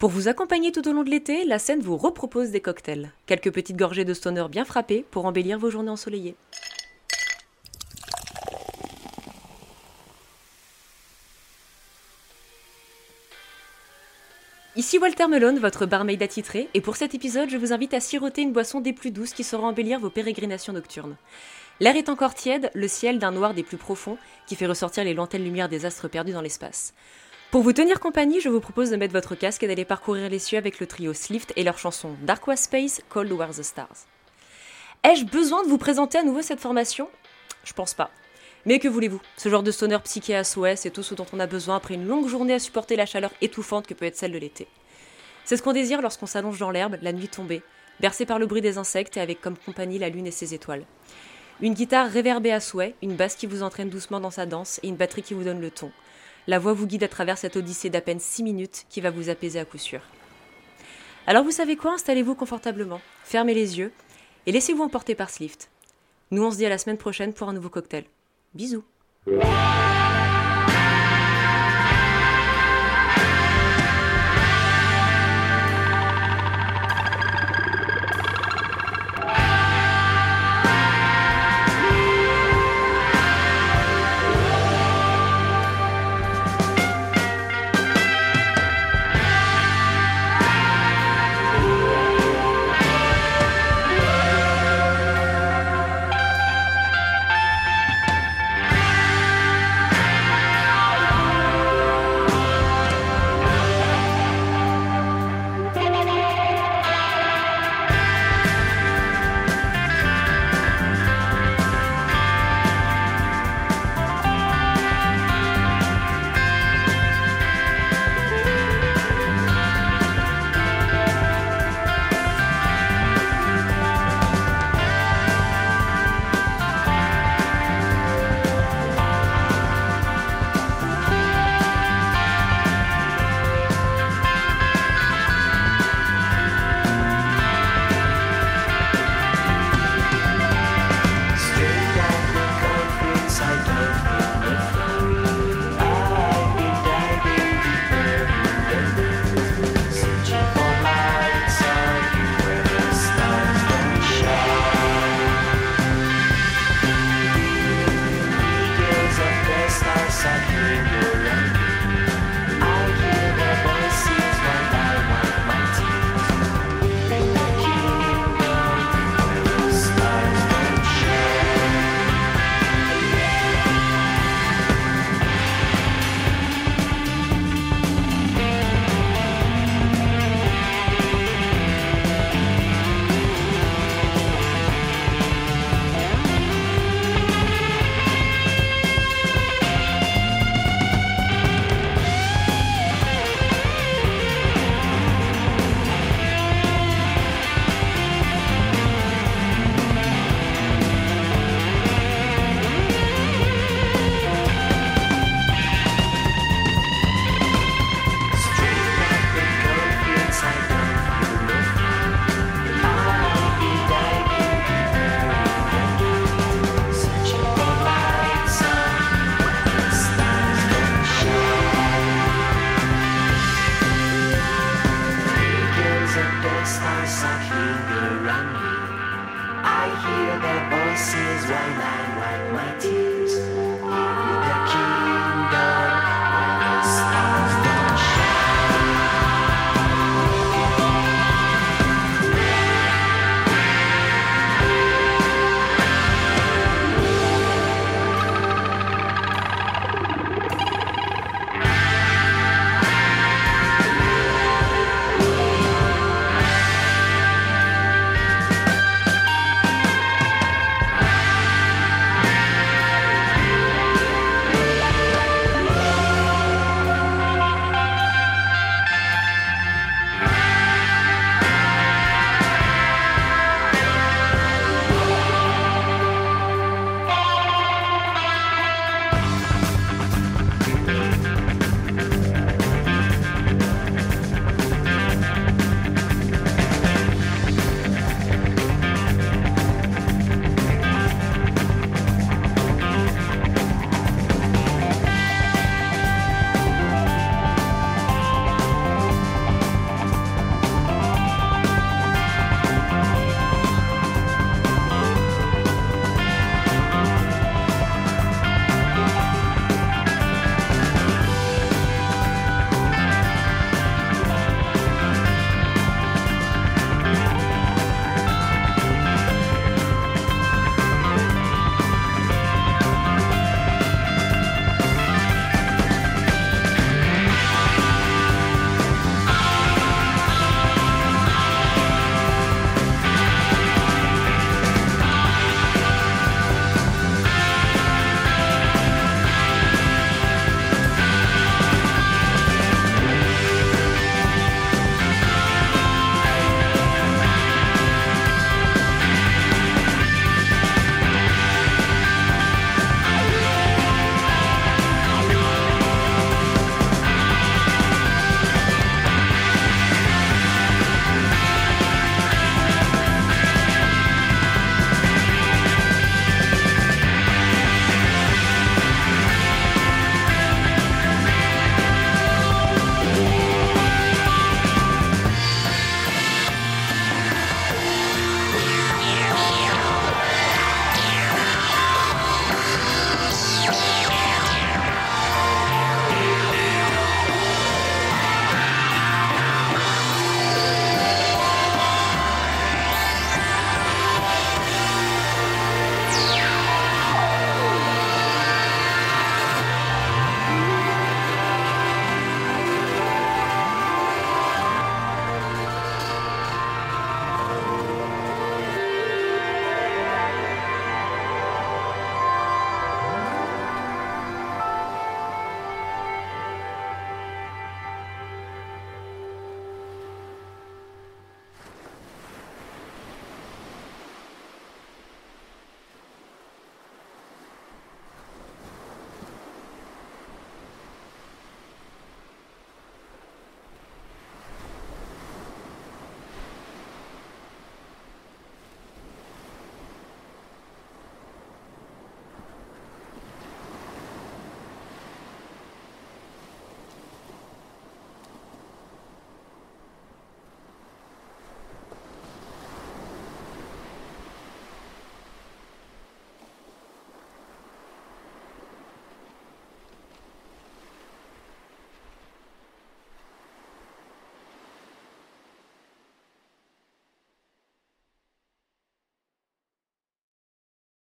Pour vous accompagner tout au long de l'été, la scène vous repropose des cocktails. Quelques petites gorgées de stoner bien frappées pour embellir vos journées ensoleillées. Ici Walter Melone, votre barmaid attitré, et pour cet épisode, je vous invite à siroter une boisson des plus douces qui saura embellir vos pérégrinations nocturnes. L'air est encore tiède, le ciel d'un noir des plus profonds qui fait ressortir les lointaines lumières des astres perdus dans l'espace. Pour vous tenir compagnie, je vous propose de mettre votre casque et d'aller parcourir les cieux avec le trio Slift et leur chanson Dark Was Space, Cold War the Stars. Ai-je besoin de vous présenter à nouveau cette formation? Je pense pas. Mais que voulez-vous? Ce genre de sonneur psyché à souhait, c'est tout ce dont on a besoin après une longue journée à supporter la chaleur étouffante que peut être celle de l'été. C'est ce qu'on désire lorsqu'on s'allonge dans l'herbe, la nuit tombée, bercé par le bruit des insectes et avec comme compagnie la lune et ses étoiles. Une guitare réverbée à souhait, une basse qui vous entraîne doucement dans sa danse et une batterie qui vous donne le ton. La voix vous guide à travers cette odyssée d'à peine 6 minutes qui va vous apaiser à coup sûr. Alors vous savez quoi? Installez-vous confortablement, fermez les yeux et laissez-vous emporter par Slift. Nous on se dit à la semaine prochaine pour un nouveau cocktail. Bisous